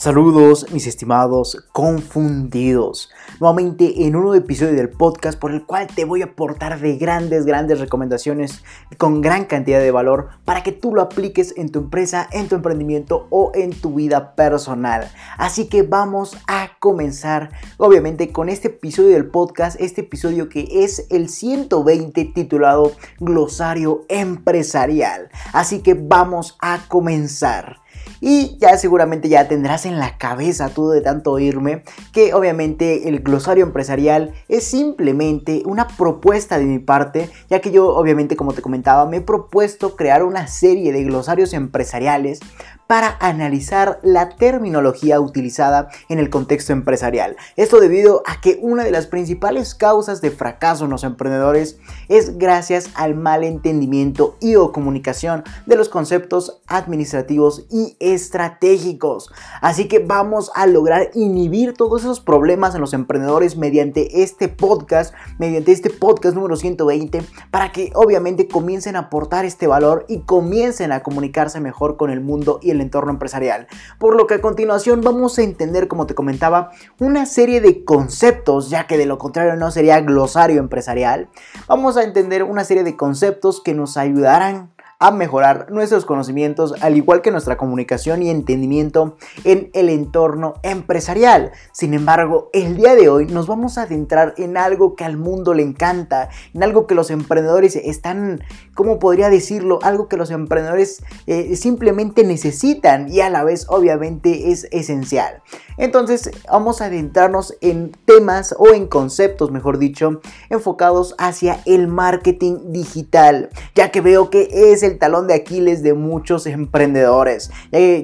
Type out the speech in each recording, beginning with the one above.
Saludos mis estimados confundidos. Nuevamente en un nuevo episodio del podcast por el cual te voy a aportar de grandes, grandes recomendaciones con gran cantidad de valor para que tú lo apliques en tu empresa, en tu emprendimiento o en tu vida personal. Así que vamos a comenzar obviamente con este episodio del podcast, este episodio que es el 120 titulado Glosario Empresarial. Así que vamos a comenzar. Y ya seguramente ya tendrás en la cabeza todo de tanto oírme que obviamente el glosario empresarial es simplemente una propuesta de mi parte, ya que yo obviamente como te comentaba me he propuesto crear una serie de glosarios empresariales para analizar la terminología utilizada en el contexto empresarial. Esto debido a que una de las principales causas de fracaso en los emprendedores es gracias al mal entendimiento y o comunicación de los conceptos administrativos y estratégicos. Así que vamos a lograr inhibir todos esos problemas en los emprendedores mediante este podcast, mediante este podcast número 120, para que obviamente comiencen a aportar este valor y comiencen a comunicarse mejor con el mundo y el entorno empresarial. Por lo que a continuación vamos a entender, como te comentaba, una serie de conceptos, ya que de lo contrario no sería glosario empresarial. Vamos a entender una serie de conceptos que nos ayudarán a mejorar nuestros conocimientos, al igual que nuestra comunicación y entendimiento en el entorno empresarial. Sin embargo, el día de hoy nos vamos a adentrar en algo que al mundo le encanta, en algo que los emprendedores están, ¿cómo podría decirlo? Algo que los emprendedores eh, simplemente necesitan y a la vez obviamente es esencial. Entonces vamos a adentrarnos en temas o en conceptos, mejor dicho, enfocados hacia el marketing digital, ya que veo que es el talón de Aquiles de muchos emprendedores.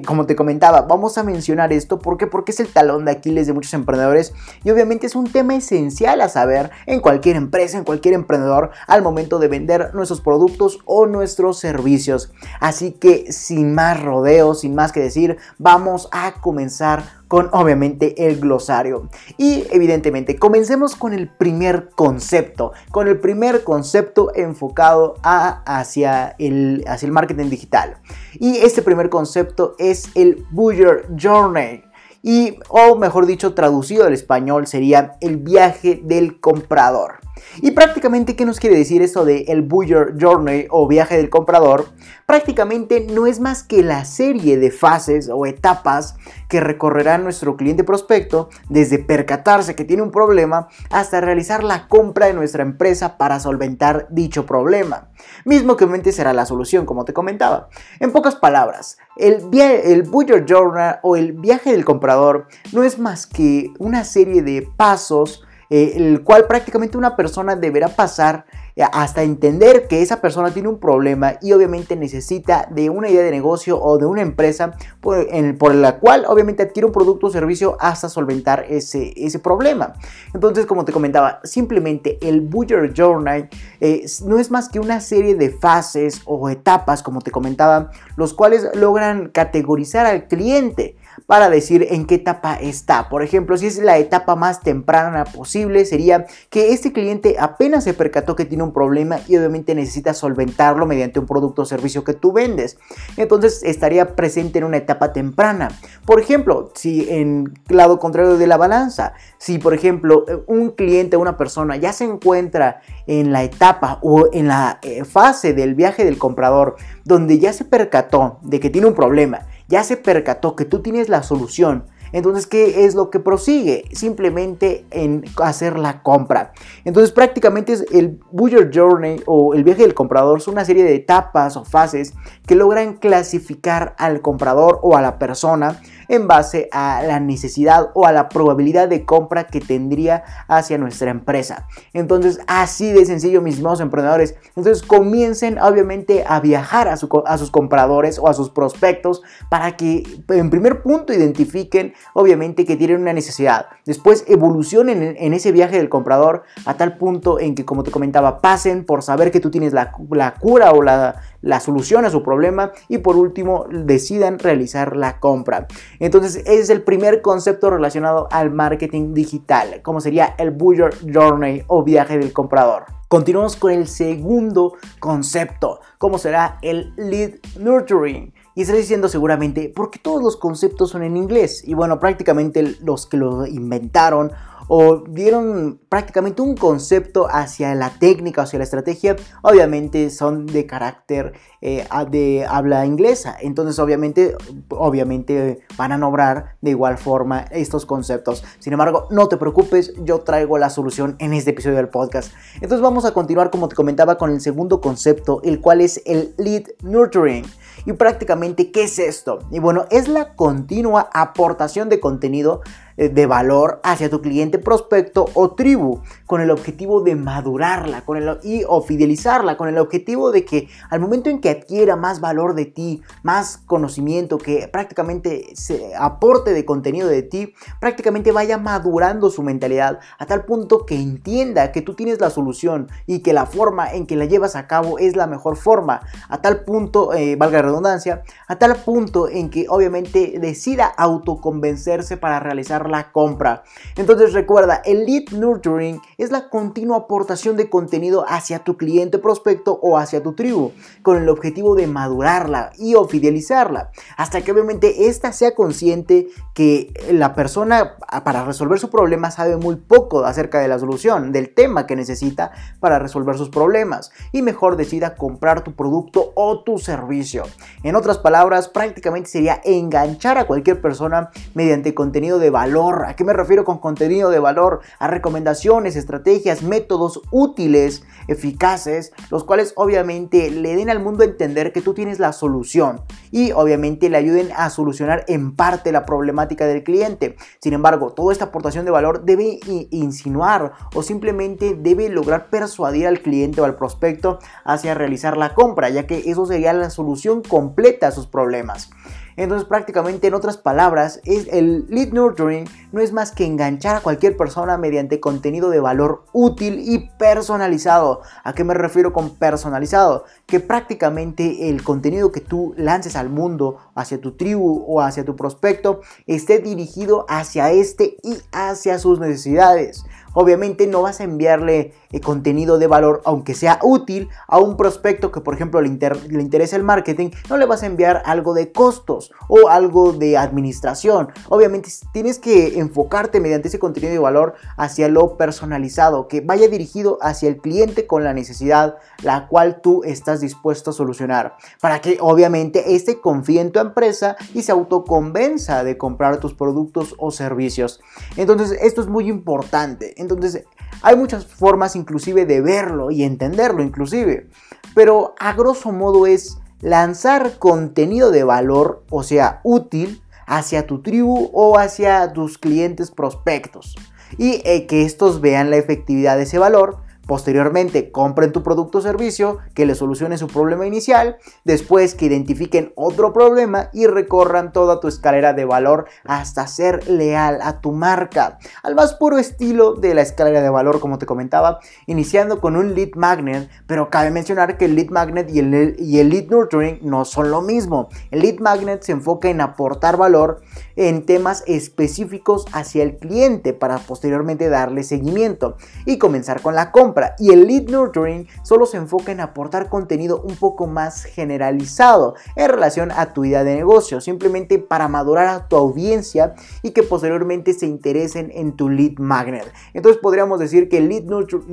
como te comentaba, vamos a mencionar esto porque porque es el talón de Aquiles de muchos emprendedores y obviamente es un tema esencial a saber en cualquier empresa, en cualquier emprendedor al momento de vender nuestros productos o nuestros servicios. Así que sin más rodeos, sin más que decir, vamos a comenzar con obviamente el glosario. Y evidentemente, comencemos con el primer concepto, con el primer concepto enfocado hacia, el, hacia el marketing digital. Y este primer concepto es el Buyer Journey. Y, o mejor dicho, traducido al español sería el viaje del comprador. Y prácticamente, ¿qué nos quiere decir esto de el Buyer Journey o viaje del comprador? Prácticamente no es más que la serie de fases o etapas que recorrerá nuestro cliente prospecto desde percatarse que tiene un problema hasta realizar la compra de nuestra empresa para solventar dicho problema. Mismo que obviamente será la solución, como te comentaba. En pocas palabras, el, el Buyer Journey o el viaje del comprador no es más que una serie de pasos eh, el cual prácticamente una persona deberá pasar eh, hasta entender que esa persona tiene un problema y obviamente necesita de una idea de negocio o de una empresa por, la cual obviamente adquiere un producto o servicio hasta solventar ese, ese problema. Entonces, como te comentaba, simplemente el Buyer Journey eh, no es más que una serie de fases o etapas, como te comentaba, los cuales logran categorizar al cliente para decir en qué etapa está. Por ejemplo, si es la etapa más temprana posible, sería que este cliente apenas se percató que tiene un problema y obviamente necesita solventarlo mediante un producto o servicio que tú vendes. Entonces estaría presente en una etapa temprana. Por ejemplo, si en lado contrario de la balanza, si por ejemplo un cliente o una persona ya se encuentra en la etapa o en la eh, fase del viaje del comprador donde ya se percató de que tiene un problema ya se percató que tú tienes la solución. Entonces, ¿qué es lo que prosigue? Simplemente en hacer la compra. Entonces, prácticamente es el Buyer Journey o el viaje del comprador son una serie de etapas o fases que logran clasificar al comprador o a la persona en base a la necesidad o a la probabilidad de compra que tendría hacia nuestra empresa. Entonces, así de sencillo, mis mismos emprendedores. Entonces, comiencen obviamente a viajar a, sus compradores o a sus prospectos para que en primer punto identifiquen obviamente que tienen una necesidad. Después evolucionen en, ese viaje del comprador a tal punto en que, como te comentaba, pasen por saber que tú tienes la, cura o la, la solución a su problema y por último decidan realizar la compra. Entonces, ese es el primer concepto relacionado al marketing digital, como sería el Buyer Journey o viaje del comprador. Continuamos con el segundo concepto, como será el lead nurturing Y estarás diciendo seguramente, ¿por qué todos los conceptos son en inglés? Y bueno, prácticamente los que lo inventaron o dieron prácticamente un concepto hacia la técnica, hacia la estrategia, obviamente son de carácter eh, de habla inglesa. Entonces obviamente, obviamente van a nombrar de igual forma estos conceptos. Sin embargo, no te preocupes, yo traigo la solución en este episodio del podcast. Entonces vamos a continuar como te comentaba con el segundo concepto, el cual es el lead nurturing. Y prácticamente, ¿qué es esto? Y bueno, es la continua aportación de contenido de valor hacia tu cliente prospecto o tribu con el objetivo de madurarla con el, y o fidelizarla con el objetivo de que al momento en que adquiera más valor de ti, más conocimiento, que prácticamente se aporte de contenido de ti, prácticamente vaya madurando su mentalidad a tal punto que entienda que tú tienes la solución y que la forma en que la llevas a cabo es la mejor forma, a tal punto, eh, valga la redundancia, a tal punto en que obviamente decida autoconvencerse para realizar la compra. Entonces recuerda, el lead nurturing es la continua aportación de contenido hacia tu cliente prospecto o hacia tu tribu, con el objetivo de madurarla y o fidelizarla, hasta que obviamente ésta sea consciente que la persona para resolver su problema sabe muy poco acerca de la solución, del tema que necesita para resolver sus problemas y mejor decida comprar tu producto o tu servicio. En otras palabras, prácticamente sería enganchar a cualquier persona mediante contenido de valor ¿A qué me refiero con contenido de valor? A recomendaciones, estrategias, métodos útiles, eficaces, los cuales obviamente le den al mundo a entender que tú tienes la solución y obviamente le ayuden a solucionar en parte la problemática del cliente. Sin embargo, toda esta aportación de valor debe insinuar o simplemente debe lograr persuadir al cliente o al prospecto hacia realizar la compra, ya que eso sería la solución completa a sus problemas. Entonces prácticamente en otras palabras, es el lead nurturing no es más que enganchar a cualquier persona mediante contenido de valor útil y personalizado. ¿A qué me refiero con personalizado? Que prácticamente el contenido que tú lances al mundo, hacia tu tribu o hacia tu prospecto, esté dirigido hacia este y hacia sus necesidades. Obviamente no vas a enviarle eh, contenido de valor, aunque sea útil, a un prospecto que por ejemplo le, le interesa el marketing, no le vas a enviar algo de costos o algo de administración. Obviamente tienes que enfocarte mediante ese contenido de valor hacia lo personalizado, que vaya dirigido hacia el cliente con la necesidad la cual tú estás dispuesto a solucionar, para que obviamente este confíe en tu empresa y se autoconvenza de comprar tus productos o servicios. Entonces esto es muy importante. Entonces, hay muchas formas inclusive de verlo y entenderlo inclusive. Pero a grosso modo es lanzar contenido de valor, o sea, útil, hacia tu tribu o hacia tus clientes prospectos. Y eh, que estos vean la efectividad de ese valor Posteriormente, compren tu producto o servicio que le solucione su problema inicial, después que identifiquen otro problema y recorran toda tu escalera de valor hasta ser leal a tu marca, al más puro estilo de la escalera de valor como te comentaba, iniciando con un lead magnet, pero cabe mencionar que el lead magnet y el, y el lead nurturing no son lo mismo. El lead magnet se enfoca en aportar valor en temas específicos hacia el cliente para posteriormente darle seguimiento y comenzar con la compra y el lead nurturing solo se enfoca en aportar contenido un poco más generalizado en relación a tu idea de negocio, simplemente para madurar a tu audiencia y que posteriormente se interesen en tu lead magnet. Entonces podríamos decir que el lead,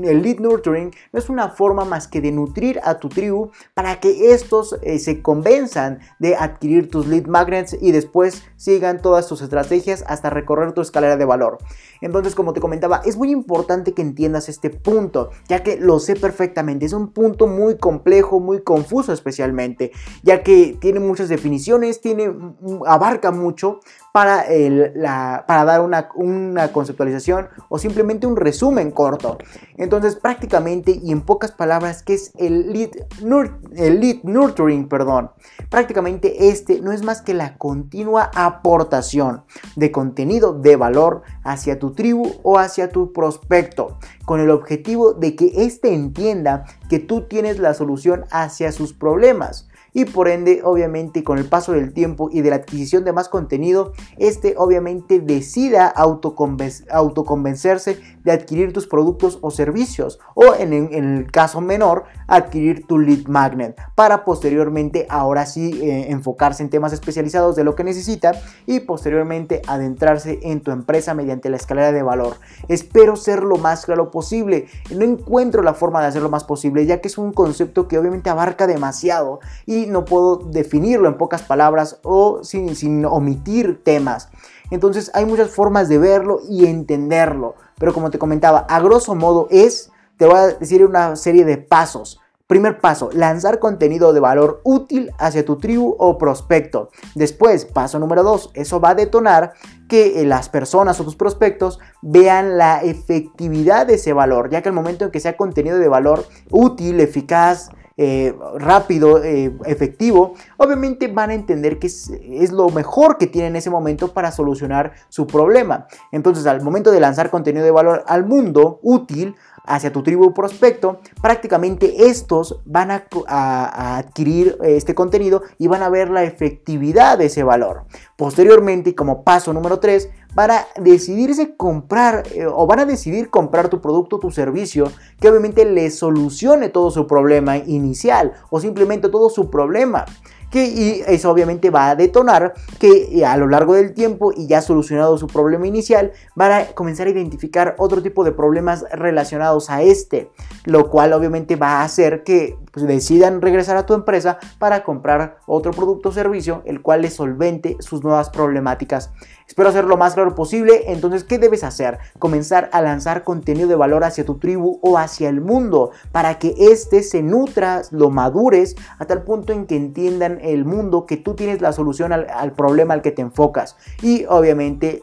el lead nurturing no es una forma más que de nutrir a tu tribu para que estos eh, se convenzan de adquirir tus lead magnets y después sigan todas tus estrategias hasta recorrer tu escalera de valor. Entonces, como te comentaba, es muy importante que entiendas este punto, ya que lo sé perfectamente. Es un punto muy complejo, muy confuso especialmente, ya que tiene muchas definiciones, tiene, abarca mucho, para, la, para dar una, una, conceptualización o simplemente un resumen corto. Entonces prácticamente y en pocas palabras, ¿qué es el lead, el lead nurturing? Perdón. Prácticamente este no es más que la continua aportación de contenido de valor hacia tu tribu o hacia tu prospecto, con el objetivo de que éste entienda que tú tienes la solución hacia sus problemas y por ende obviamente con el paso del tiempo y de la adquisición de más contenido, este obviamente decida autoconvencerse de adquirir tus productos o servicios o en, el caso menor adquirir tu lead magnet para posteriormente ahora sí eh, enfocarse en temas especializados de lo que necesita y posteriormente adentrarse en tu empresa mediante la escalera de valor. Espero ser lo más claro posible. No encuentro la forma de hacerlo más posible ya que es un concepto que obviamente abarca demasiado y no puedo definirlo en pocas palabras o sin, omitir temas. Entonces hay muchas formas de verlo y entenderlo. Pero como te comentaba, a grosso modo es, te voy a decir una serie de pasos. Primer paso, lanzar contenido de valor útil hacia tu tribu o prospecto. Después, paso número dos, eso va a detonar que eh, las personas o tus prospectos vean la efectividad de ese valor, ya que el momento en que sea contenido de valor útil, eficaz, eh, rápido, eh, efectivo, obviamente van a entender que es, lo mejor que tienen en ese momento para solucionar su problema. Entonces, al momento de lanzar contenido de valor al mundo útil, hacia tu tribu prospecto, prácticamente estos van a, adquirir este contenido y van a ver la efectividad de ese valor. Posteriormente, como paso número 3, van a decidirse comprar eh, o van a decidir comprar tu producto tu servicio que obviamente les solucione todo su problema inicial o simplemente todo su problema que, y eso obviamente va a detonar que eh, a lo largo del tiempo y ya solucionado su problema inicial, van a comenzar a identificar otro tipo de problemas relacionados a este, lo cual obviamente va a hacer que pues, decidan regresar a tu empresa para comprar otro producto o servicio, el cual les solvente sus nuevas problemáticas. Espero hacerlo lo más claro posible. Entonces, ¿qué debes hacer? Comenzar a lanzar contenido de valor hacia tu tribu o hacia el mundo para que éste se nutra, lo madures a tal punto en que entiendan el mundo que tú tienes la solución al, problema al que te enfocas. Y obviamente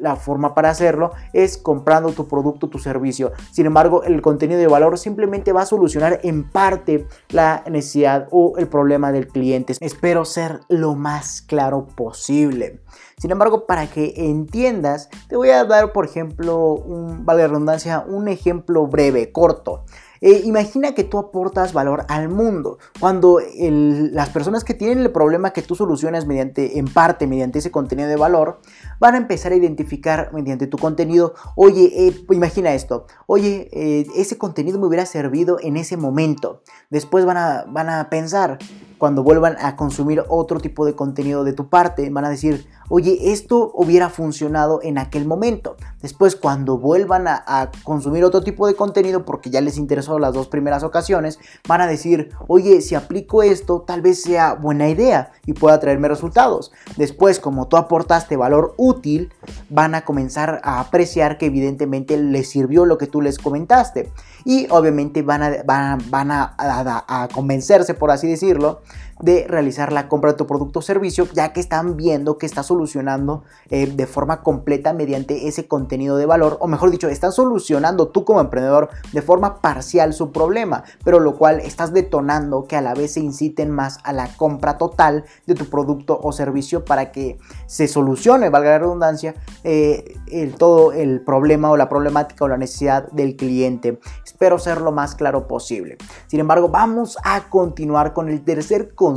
la forma para hacerlo es comprando tu producto, tu servicio. Sin embargo, el contenido de valor simplemente va a solucionar en parte la necesidad o el problema del cliente. Espero ser lo más claro posible. Sin embargo, para que entiendas, te voy a dar, por ejemplo, un, vale redundancia, un ejemplo breve, corto. Eh, imagina que tú aportas valor al mundo. Cuando las personas que tienen el problema que tú solucionas mediante, en parte, mediante ese contenido de valor, van a empezar a identificar mediante tu contenido, oye, eh, imagina esto, oye, eh, ese contenido me hubiera servido en ese momento. Después van a, van a pensar, cuando vuelvan a consumir otro tipo de contenido de tu parte, van a decir, oye, esto hubiera funcionado en aquel momento. Después, cuando vuelvan a, consumir otro tipo de contenido, porque ya les interesó las dos primeras ocasiones, van a decir, oye, si aplico esto, tal vez sea buena idea y pueda traerme resultados. Después, como tú aportaste valor útil, van a comenzar a apreciar que evidentemente les sirvió lo que tú les comentaste. Y obviamente van a, van, a convencerse, por así decirlo, de realizar la compra de tu producto o servicio, ya que están viendo que está solucionando eh, de forma completa mediante ese contenido de valor, o mejor dicho, están solucionando tú como emprendedor de forma parcial su problema, pero lo cual estás detonando que a la vez se inciten más a la compra total de tu producto o servicio para que se solucione, valga la redundancia, eh, todo el problema o la problemática o la necesidad del cliente. Espero ser lo más claro posible. Sin embargo, vamos a continuar con el tercer concepto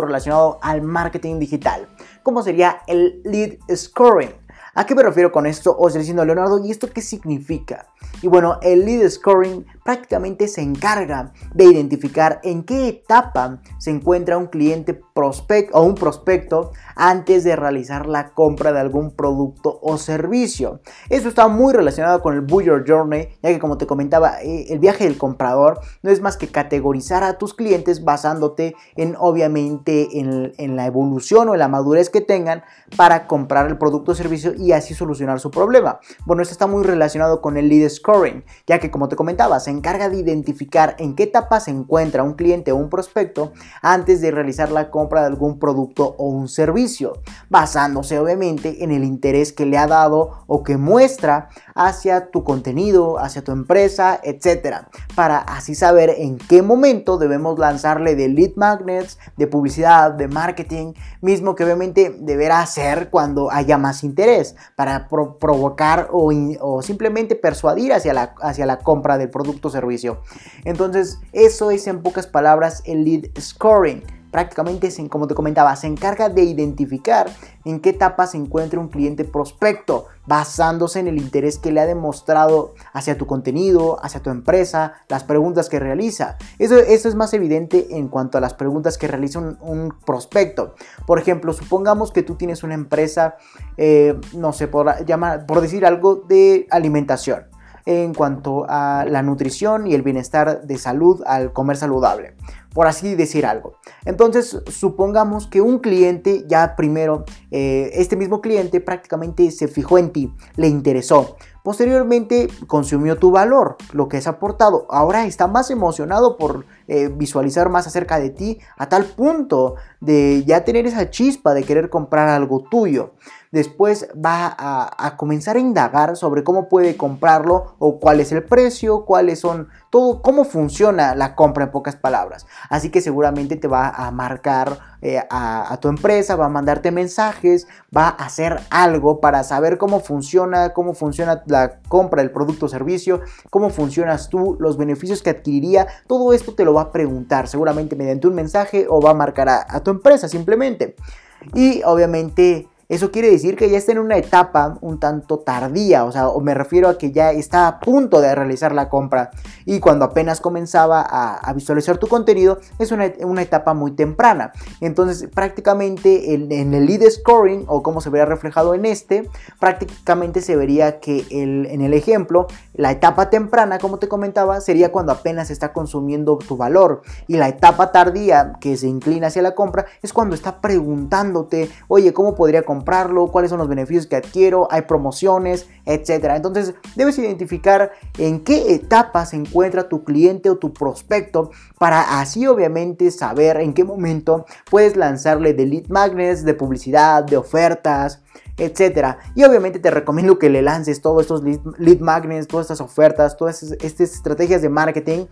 relacionado al marketing digital, como sería el lead scoring. ¿A qué me refiero con esto? Os diciendo Leonardo, ¿y esto qué significa? Y bueno, el lead scoring prácticamente se encarga de identificar en qué etapa se encuentra un cliente prospecto o un prospecto antes de realizar la compra de algún producto o servicio. Esto está muy relacionado con el Buyer Journey, ya que como te comentaba, eh, el viaje del comprador no es más que categorizar a tus clientes basándote en obviamente en, en la evolución o en la madurez que tengan para comprar el producto o servicio y así solucionar su problema. Bueno, esto está muy relacionado con el lead scoring, ya que como te comentaba, se encarga de identificar en qué etapa se encuentra un cliente o un prospecto antes de realizar la compra de algún producto o un servicio, basándose obviamente en el interés que le ha dado o que muestra hacia tu contenido, hacia tu empresa, etcétera, para así saber en qué momento debemos lanzarle de lead magnets, de publicidad, de marketing, mismo que obviamente deberá hacer cuando haya más interés, para provocar o, o, simplemente persuadir hacia la, hacia la compra del producto servicio. Entonces, eso es en pocas palabras el lead scoring prácticamente, como te comentaba, se encarga de identificar en qué etapa se encuentra un cliente prospecto, basándose en el interés que le ha demostrado hacia tu contenido, hacia tu empresa, las preguntas que realiza. Eso, es más evidente en cuanto a las preguntas que realiza un, prospecto. Por ejemplo, supongamos que tú tienes una empresa, eh, no sé, por, llamar, por decir algo de alimentación en cuanto a la nutrición y el bienestar de salud al comer saludable, por así decir algo. Entonces, supongamos que un cliente ya primero, eh, este mismo cliente prácticamente se fijó en ti, le interesó. Posteriormente consumió tu valor, lo que has aportado. Ahora está más emocionado por eh, visualizar más acerca de ti a tal punto de ya tener esa chispa de querer comprar algo tuyo. Después va a, comenzar a indagar sobre cómo puede comprarlo o cuál es el precio, cuáles son todo, cómo funciona la compra en pocas palabras. Así que seguramente te va a marcar eh, a, tu empresa, va a mandarte mensajes, va a hacer algo para saber cómo funciona, cómo funciona la compra del producto o servicio, cómo funcionas tú, los beneficios que adquiriría. Todo esto te lo va a preguntar seguramente mediante un mensaje o va a marcar a tu empresa simplemente. Y obviamente eso quiere decir que ya está en una etapa un tanto tardía, o sea, o me refiero a que ya está a punto de realizar la compra y cuando apenas comenzaba a, visualizar tu contenido es una, etapa muy temprana. Entonces prácticamente en, el lead scoring o como se vería reflejado en este, prácticamente se vería que en el ejemplo la etapa temprana, como te comentaba, sería cuando apenas está consumiendo tu valor y la etapa tardía que se inclina hacia la compra es cuando está preguntándote, oye, ¿cómo podría comprar? comprarlo, cuáles son los beneficios que adquiero, hay promociones, etcétera. Entonces, debes identificar en qué etapa se encuentra tu cliente o tu prospecto para así obviamente saber en qué momento puedes lanzarle de lead magnets, de publicidad, de ofertas, etcétera. Y obviamente te recomiendo que le lances todos estos lead, lead magnets, todas ofertas, todas estas estrategias de marketing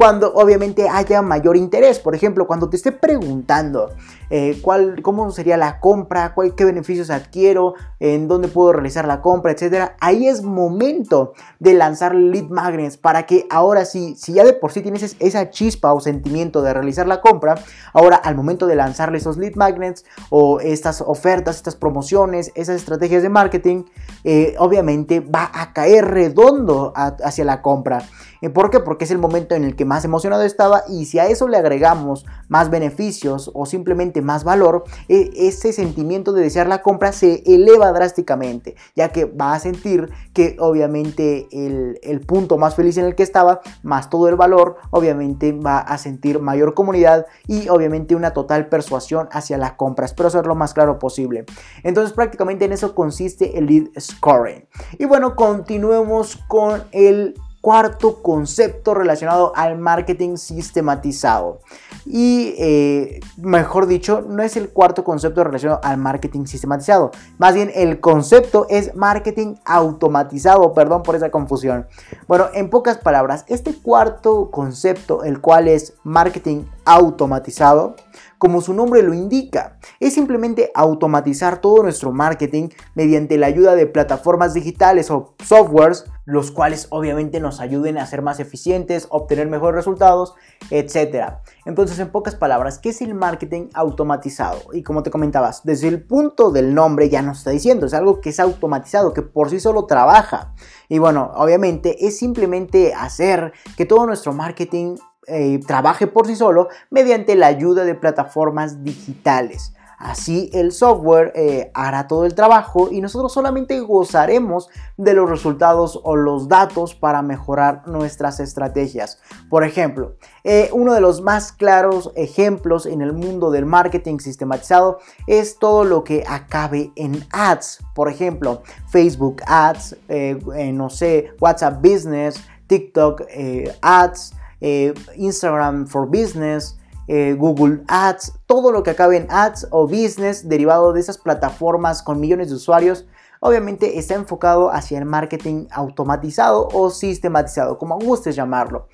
cuando obviamente haya mayor interés. Por ejemplo, cuando te esté preguntando eh, cuál, cómo sería la compra, cuál, qué beneficios adquiero, en dónde puedo realizar la compra, etcétera, ahí es momento de lanzar lead magnets para que ahora sí, si ya de por sí tienes esa chispa o sentimiento de realizar la compra, ahora al momento de lanzarle esos lead magnets o estas ofertas, estas promociones, esas estrategias de marketing, eh, obviamente va a caer redondo hacia la compra. ¿Por qué? Porque es el momento en el que más emocionado estaba y si a eso le agregamos más beneficios o simplemente más valor, e, ese sentimiento de desear la compra se eleva drásticamente, ya que va a sentir que obviamente el, punto más feliz en el que estaba, más todo el valor, obviamente va a sentir mayor comunidad y obviamente una total persuasión hacia la compra. Espero hacerlo lo más claro posible. Entonces prácticamente en eso consiste el lead scoring. Y bueno, continuemos con el cuarto concepto relacionado al marketing sistematizado. Y eh, mejor dicho, no es el cuarto concepto relacionado al marketing sistematizado. Más bien el concepto es marketing automatizado. Perdón por esa confusión. Bueno, en pocas palabras, este cuarto concepto, el cual es marketing automatizado, como su nombre lo indica, es simplemente automatizar todo nuestro marketing mediante la ayuda de plataformas digitales o softwares, los cuales obviamente nos ayuden a ser más eficientes, obtener mejores resultados, etc. Entonces, en pocas palabras, ¿qué es el marketing automatizado? Y como te comentabas, desde el punto del nombre ya nos está diciendo, es algo que es automatizado, que por sí solo trabaja. Y bueno, obviamente es simplemente hacer que todo nuestro marketing eh, trabaje por sí solo mediante la ayuda de plataformas digitales. Así el software eh, hará todo el trabajo y nosotros solamente gozaremos de los resultados o los datos para mejorar nuestras estrategias. Por ejemplo, eh, uno de los más claros ejemplos en el mundo del marketing sistematizado es todo lo que acabe en ads. Por ejemplo, Facebook Ads, no sé, WhatsApp Business, TikTok Ads. Eh, Instagram for Business, eh, Google Ads, todo lo que acabe en ads o business derivado de esas plataformas con millones de usuarios, obviamente está enfocado hacia el marketing automatizado o sistematizado, como gustes llamarlo.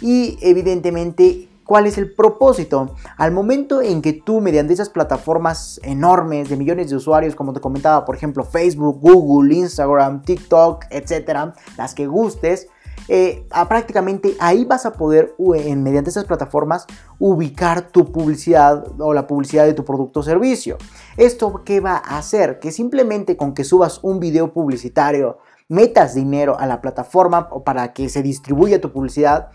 Y evidentemente ¿Cuál es el propósito? Al momento en que tú mediante esas plataformas enormes de millones de usuarios, como te comentaba, por ejemplo, Facebook, Google, Instagram, TikTok, etcétera, las que gustes, eh, prácticamente ahí vas a poder, en, mediante esas plataformas, ubicar tu publicidad o la publicidad de tu producto o servicio. ¿Esto qué va a hacer? Que simplemente con que subas un video publicitario, metas dinero a la plataforma para que se distribuya tu publicidad,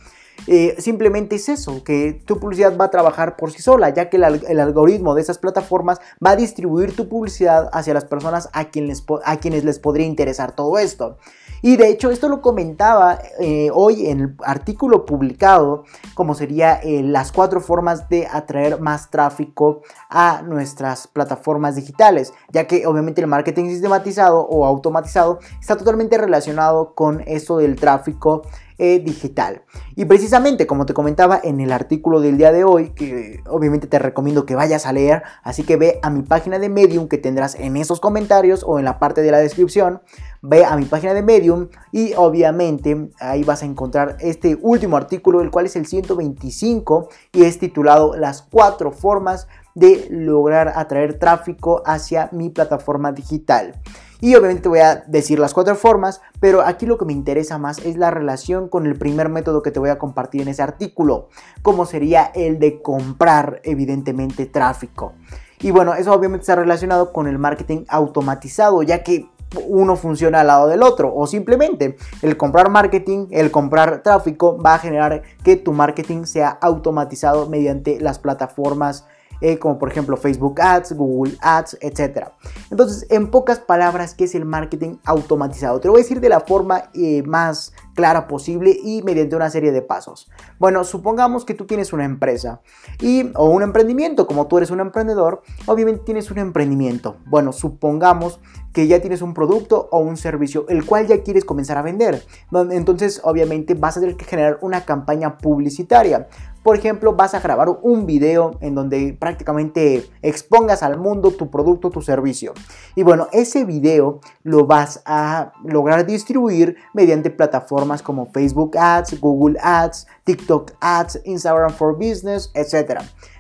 eh, simplemente es eso, que tu publicidad va a trabajar por sí sola, ya que el, algoritmo de esas plataformas va a distribuir tu publicidad hacia las personas a, a quienes les podría interesar todo esto. Y de hecho esto lo comentaba eh, hoy en el artículo publicado, como sería eh, las cuatro formas de atraer más tráfico a nuestras plataformas digitales, ya que obviamente el marketing sistematizado o automatizado está totalmente relacionado con eso del tráfico eh, digital. Y precisamente, como te comentaba en el artículo del día de hoy, que obviamente te recomiendo que vayas a leer, así que ve a mi página de Medium que tendrás en esos comentarios o en la parte de la descripción, ve a mi página de Medium y obviamente ahí vas a encontrar este último artículo, el cual es el 125 y es titulado Las cuatro formas de lograr atraer tráfico hacia mi plataforma digital. Y obviamente voy a decir las cuatro formas, pero aquí lo que me interesa más es la relación con el primer método que te voy a compartir en ese artículo, como sería el de comprar evidentemente tráfico. Y bueno, eso obviamente está relacionado con el marketing automatizado, ya que uno funciona al lado del otro o simplemente el comprar marketing, el comprar tráfico va a generar que tu marketing sea automatizado mediante las plataformas eh, como por ejemplo Facebook Ads, Google Ads, etc. Entonces, en pocas palabras, ¿qué es el marketing automatizado? Te lo voy a decir de la forma eh, más clara posible y mediante una serie de pasos. Bueno, supongamos que tú tienes una empresa y o un emprendimiento, como tú eres un emprendedor, obviamente tienes un emprendimiento. Bueno, supongamos que ya tienes un producto o un servicio el cual ya quieres comenzar a vender. Entonces, obviamente vas a tener que generar una campaña publicitaria. Por ejemplo, vas a grabar un video en donde prácticamente expongas al mundo tu producto, tu servicio. Y bueno, ese video lo vas a lograr distribuir mediante plataformas como Facebook Ads, Google Ads, TikTok Ads, Instagram for Business, etc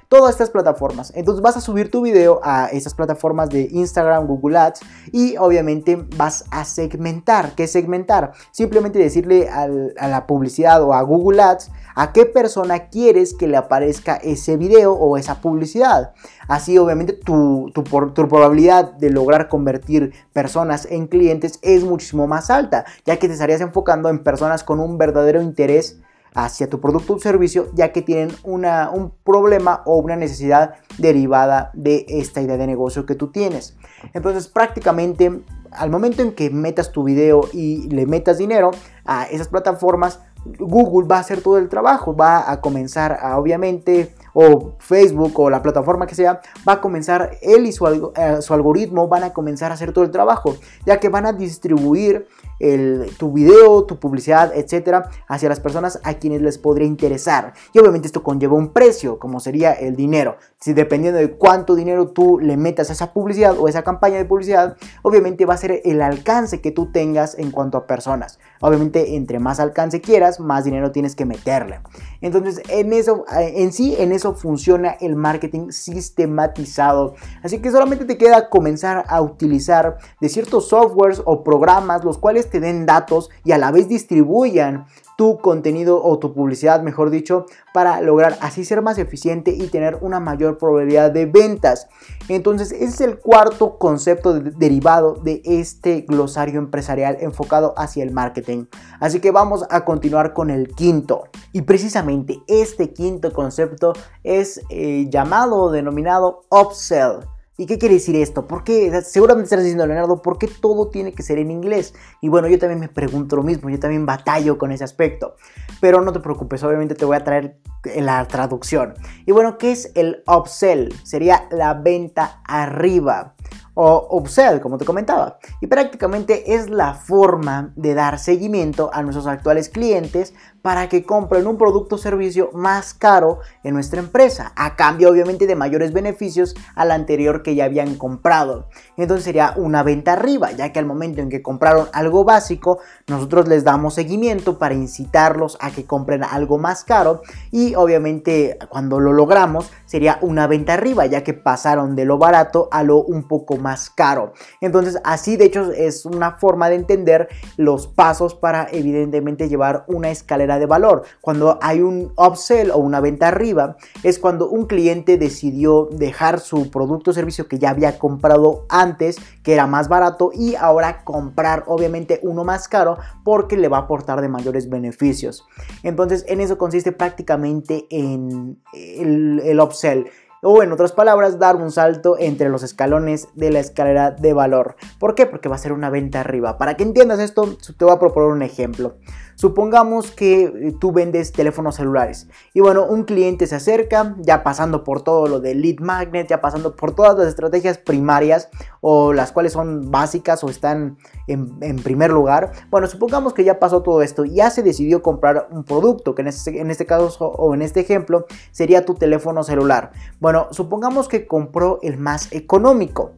todas estas plataformas. Entonces vas a subir tu video a esas plataformas de Instagram, Google Ads y obviamente vas a segmentar. ¿Qué segmentar? Simplemente decirle a la publicidad o a Google Ads a qué persona quieres que le aparezca ese video o esa publicidad. Así obviamente tu, tu, tu, probabilidad de lograr convertir personas en clientes es muchísimo más alta, ya que te estarías enfocando en personas con un verdadero interés hacia tu producto o servicio, ya que tienen una, un problema o una necesidad derivada de esta idea de negocio que tú tienes. Entonces prácticamente al momento en que metas tu video y le metas dinero a esas plataformas, Google va a hacer todo el trabajo, va a comenzar a obviamente o Facebook o la plataforma que sea, va a comenzar él y su, eh, su algoritmo van a comenzar a hacer todo el trabajo, ya que van a distribuir el, tu video, tu publicidad, etcétera, hacia las personas a quienes les podría interesar. Y obviamente esto conlleva un precio, como sería el dinero. Si dependiendo de cuánto dinero tú le metas a esa publicidad o esa campaña de publicidad, obviamente va a ser el alcance que tú tengas en cuanto a personas. Obviamente, entre más alcance quieras, más dinero tienes que meterle. Entonces, en eso, en sí, en eso funciona el marketing sistematizado. Así que solamente te queda comenzar a utilizar ciertos softwares o programas los cuales te den datos y a la vez distribuyan tu contenido o tu publicidad, mejor dicho, para lograr así ser más eficiente y tener una mayor probabilidad de ventas. Entonces, ese es el cuarto concepto derivado de este glosario empresarial enfocado hacia el marketing. Así que vamos a continuar con el quinto. Y precisamente este quinto concepto es eh, llamado o denominado upsell. ¿Y qué quiere decir esto? ¿Por qué? Seguramente estarás diciendo, Leonardo, ¿por qué todo tiene que ser en inglés? Y bueno, yo también me pregunto lo mismo, yo también batallo con ese aspecto. Pero no te preocupes, obviamente te voy a traer la traducción. Y bueno, ¿qué es el upsell? Sería la venta arriba o upsell, como te comentaba. Y prácticamente es la forma de dar seguimiento a nuestros actuales clientes para que compren un producto o servicio más caro en nuestra empresa, a cambio obviamente de mayores beneficios al anterior que ya habían comprado. Entonces sería una venta arriba, ya que al momento en que compraron algo básico, nosotros les damos seguimiento para incitarlos a que compren algo más caro y obviamente cuando lo logramos sería una venta arriba, ya que pasaron de lo barato a lo un poco más caro. Entonces así de hecho es una forma de entender los pasos para evidentemente llevar una escalera de valor. Cuando hay un upsell o una venta arriba es cuando un cliente decidió dejar su producto o servicio que ya había comprado antes, que era más barato y ahora comprar obviamente uno más caro porque le va a aportar de mayores beneficios. Entonces en eso consiste prácticamente en el, el upsell o en otras palabras, dar un salto entre los escalones de la escalera de valor. ¿Por qué? Porque va a ser una venta arriba. Para que entiendas esto, te voy a proponer un ejemplo. Supongamos que eh, tú vendes teléfonos celulares y bueno, un cliente se acerca, ya pasando por todo lo de lead magnet, ya pasando por todas las estrategias primarias o las cuales son básicas o están en, primer lugar. Bueno, supongamos que ya pasó todo esto ya se decidió comprar un producto, que en este, en este caso o en este ejemplo sería tu teléfono celular. Bueno, supongamos que compró el más económico.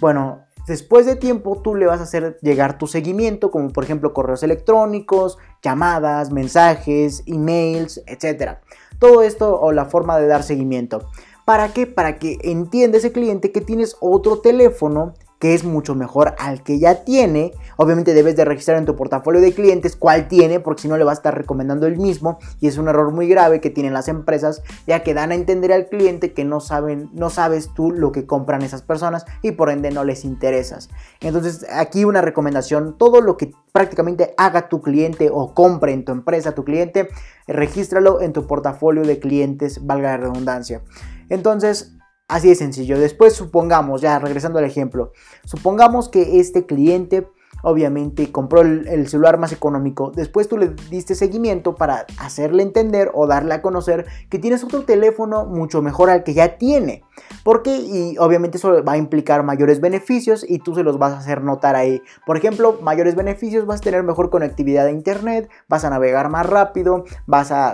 Bueno, Después de tiempo tú le vas a hacer llegar tu seguimiento, como por ejemplo correos electrónicos, llamadas, mensajes, emails, etc. Todo esto o la forma de dar seguimiento. ¿Para qué? Para que entienda ese cliente que tienes otro teléfono que es mucho mejor al que ya tiene. Obviamente debes de registrar en tu portafolio de clientes cuál tiene, porque si no le va a estar recomendando el mismo y es un error muy grave que tienen las empresas, ya que dan a entender al cliente que no saben, no sabes tú lo que compran esas personas y por ende no les interesas. Entonces, aquí una recomendación, todo lo que prácticamente haga tu cliente o compre en tu empresa tu cliente, regístralo en tu portafolio de clientes, valga la redundancia. Entonces, Así de sencillo. Después supongamos, ya regresando al ejemplo, supongamos que este cliente obviamente compró el, celular más económico. Después tú le diste seguimiento para hacerle entender o darle a conocer que tienes otro teléfono mucho mejor al que ya tiene. Porque y obviamente eso va a implicar mayores beneficios y tú se los vas a hacer notar ahí. Por ejemplo, mayores beneficios, vas a tener mejor conectividad a internet, vas a navegar más rápido, vas a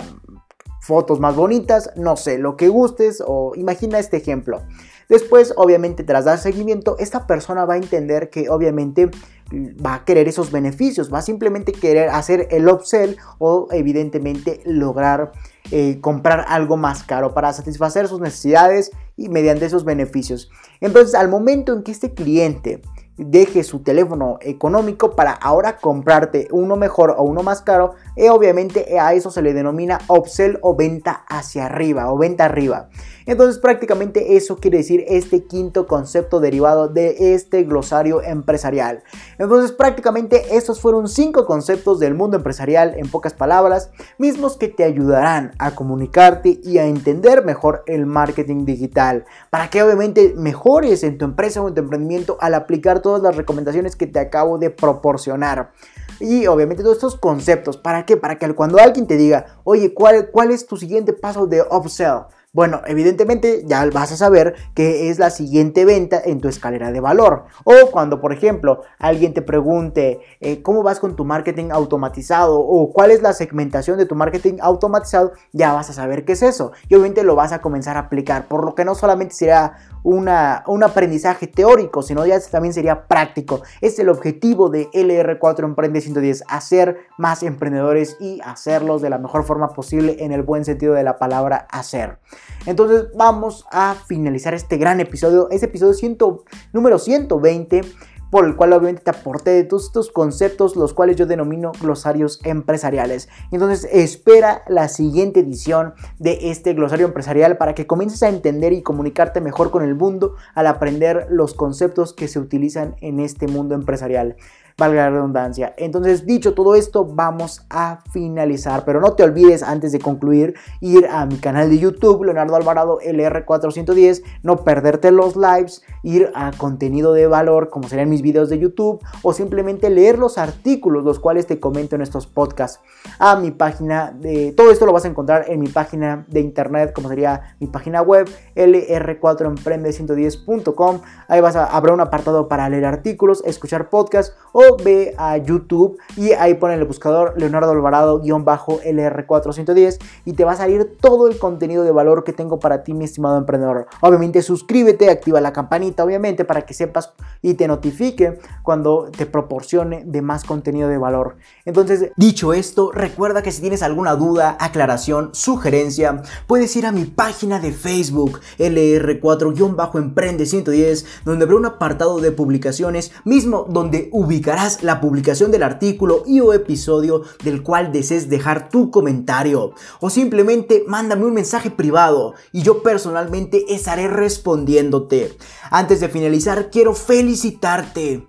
fotos más bonitas, no sé, lo que gustes o imagina este ejemplo. Después, obviamente, tras dar seguimiento, esta persona va a entender que obviamente va a querer esos beneficios, va a simplemente querer hacer el upsell o evidentemente lograr eh, comprar algo más caro para satisfacer sus necesidades y mediante esos beneficios. Entonces, al momento en que este cliente deje su teléfono económico para ahora comprarte uno mejor o uno más caro, y obviamente a eso se le denomina upsell o venta hacia arriba o venta arriba. Entonces prácticamente eso quiere decir este quinto concepto derivado de este glosario empresarial. Entonces prácticamente estos fueron cinco conceptos del mundo empresarial en pocas palabras, mismos que te ayudarán a comunicarte y a entender mejor el marketing digital, para que obviamente mejores en tu empresa o en tu emprendimiento al aplicar todas las recomendaciones que te acabo de proporcionar. Y obviamente todos estos conceptos, ¿para qué? Para que cuando alguien te diga, oye, ¿cuál, cuál es tu siguiente paso de upsell? Bueno, evidentemente ya vas a saber que es la siguiente venta en tu escalera de valor. O cuando, por ejemplo, alguien te pregunte eh, cómo vas con tu marketing automatizado o cuál es la segmentación de tu marketing automatizado, ya vas a saber qué es eso. Y obviamente lo vas a comenzar a aplicar, por lo que no solamente será una, un aprendizaje teórico, sino ya también sería práctico. Es el objetivo de LR4 Emprende 110, hacer más emprendedores y hacerlos de la mejor forma posible en el buen sentido de la palabra hacer. Entonces vamos a finalizar este gran episodio, este episodio número 120 por el cual obviamente te aporté todos estos conceptos, los cuales yo denomino glosarios empresariales. Entonces espera la siguiente edición de este glosario empresarial para que comiences a entender y comunicarte mejor con el mundo al aprender los conceptos que se utilizan en este mundo empresarial valga la redundancia. Entonces, dicho todo esto, vamos a finalizar. Pero no te olvides, antes de concluir, ir a mi canal de YouTube, Leonardo Alvarado LR410, no perderte los lives, ir a contenido de valor, como serían mis videos de YouTube, o simplemente leer los artículos, los cuales te comento en estos podcasts. A mi página de. Todo esto lo vas a encontrar en mi página de internet, como sería mi página web, lr4emprende110.com. Ahí vas a habrá un apartado para leer artículos, escuchar podcasts o ve a YouTube y ahí pone el buscador Leonardo Alvarado-LR410 y te va a salir todo el contenido de valor que tengo para ti, mi estimado emprendedor. Obviamente suscríbete, activa la campanita, obviamente, para que sepas y te notifique cuando te proporcione de más contenido de valor. Entonces, dicho esto, recuerda que si tienes alguna duda, aclaración, sugerencia, puedes ir a mi página de Facebook, LR4-Emprende 110, donde habrá un apartado de publicaciones, mismo donde ubicarás la publicación del artículo y o episodio del cual desees dejar tu comentario. O simplemente mándame un mensaje privado y yo personalmente estaré respondiéndote. Antes de finalizar, quiero felicitarte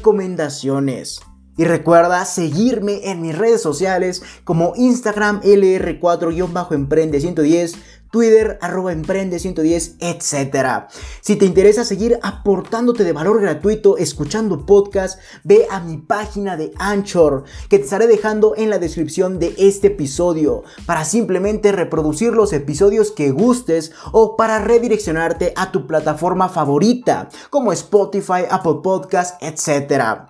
recomendaciones. Y recuerda seguirme en mis redes sociales como Instagram LR4-Emprende110, Twitter arroba Emprende110, etc. Si te interesa seguir aportándote de valor gratuito escuchando podcast, ve a mi página de Anchor que te estaré dejando en la descripción de este episodio para simplemente reproducir los episodios que gustes o para redireccionarte a tu plataforma favorita como Spotify, Apple Podcast, etc.